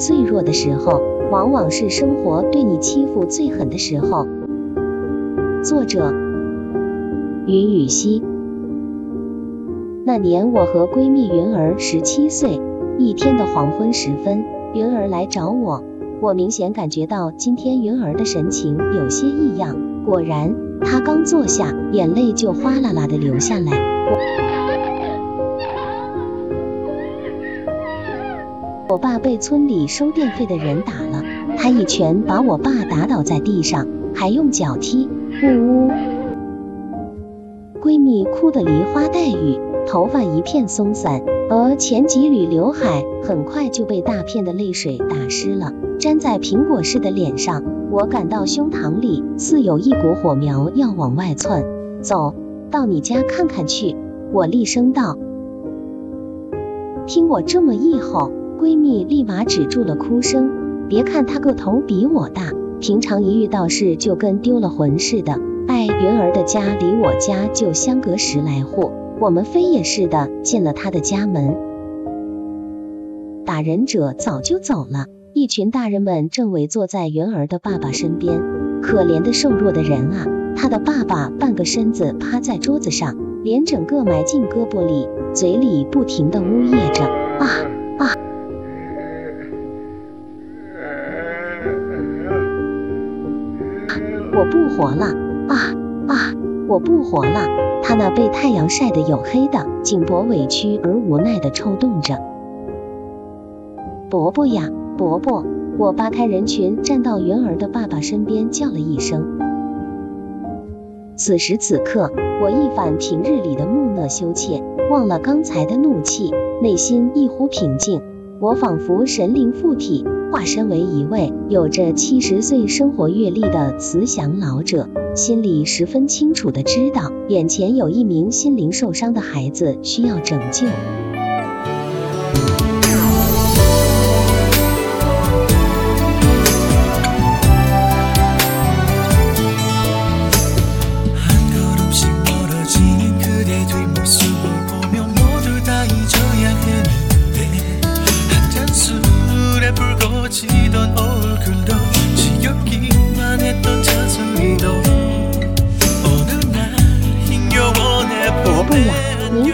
最弱的时候，往往是生活对你欺负最狠的时候。作者：云雨溪。那年我和闺蜜云儿十七岁，一天的黄昏时分，云儿来找我，我明显感觉到今天云儿的神情有些异样。果然，她刚坐下，眼泪就哗啦啦的流下来。爸被村里收电费的人打了，他一拳把我爸打倒在地上，还用脚踢。呜呜，闺蜜哭得梨花带雨，头发一片松散，而前几缕刘海很快就被大片的泪水打湿了，粘在苹果似的脸上。我感到胸膛里似有一股火苗要往外窜。走到你家看看去，我厉声道。听我这么一吼。闺蜜立马止住了哭声，别看她个头比我大，平常一遇到事就跟丢了魂似的。哎，云儿的家离我家就相隔十来户，我们飞也似的进了她的家门。打人者早就走了，一群大人们正围坐在云儿的爸爸身边。可怜的瘦弱的人啊，他的爸爸半个身子趴在桌子上，脸整个埋进胳膊里，嘴里不停的呜咽着啊我不活了啊啊！我不活了！他那被太阳晒得黝黑的颈脖委屈而无奈的抽动着。伯伯呀，伯伯！我扒开人群，站到云儿的爸爸身边，叫了一声。此时此刻，我一反平日里的木讷羞怯，忘了刚才的怒气，内心一呼平静。我仿佛神灵附体，化身为一位有着七十岁生活阅历的慈祥老者，心里十分清楚的知道，眼前有一名心灵受伤的孩子需要拯救。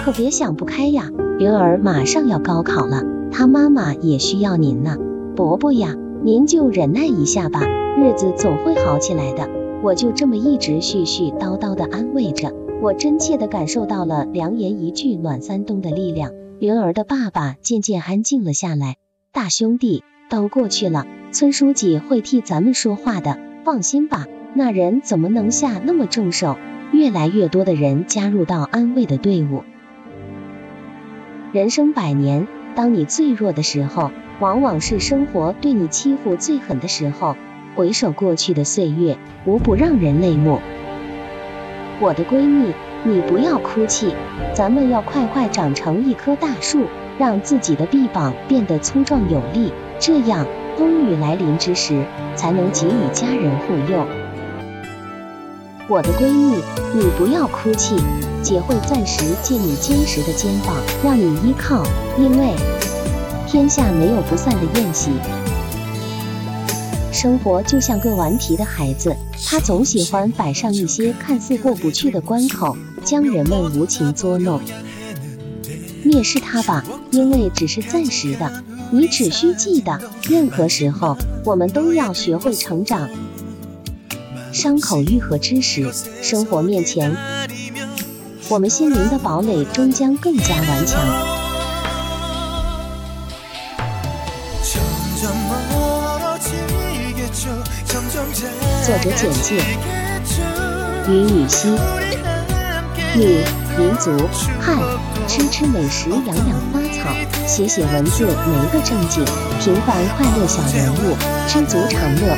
可别想不开呀，云儿马上要高考了，她妈妈也需要您呢。伯伯呀，您就忍耐一下吧，日子总会好起来的。我就这么一直絮絮叨叨的安慰着，我真切的感受到了良言一句暖三冬的力量。云儿的爸爸渐渐安静了下来，大兄弟都过去了，村书记会替咱们说话的，放心吧。那人怎么能下那么重手？越来越多的人加入到安慰的队伍。人生百年，当你最弱的时候，往往是生活对你欺负最狠的时候。回首过去的岁月，无不让人泪目。我的闺蜜，你不要哭泣，咱们要快快长成一棵大树，让自己的臂膀变得粗壮有力，这样风雨来临之时，才能给予家人护佑。我的闺蜜，你不要哭泣，姐会暂时借你坚实的肩膀，让你依靠，因为天下没有不散的宴席。生活就像个顽皮的孩子，他总喜欢摆上一些看似过不去的关口，将人们无情捉弄。蔑视他吧，因为只是暂时的。你只需记得，任何时候，我们都要学会成长。伤口愈合之时，生活面前，我们心灵的堡垒终将更加顽强。作者简介：云雨溪，女，民族汉，吃吃美食，养养花草，写写文字，没个正经，平凡快乐小人物。知足常乐。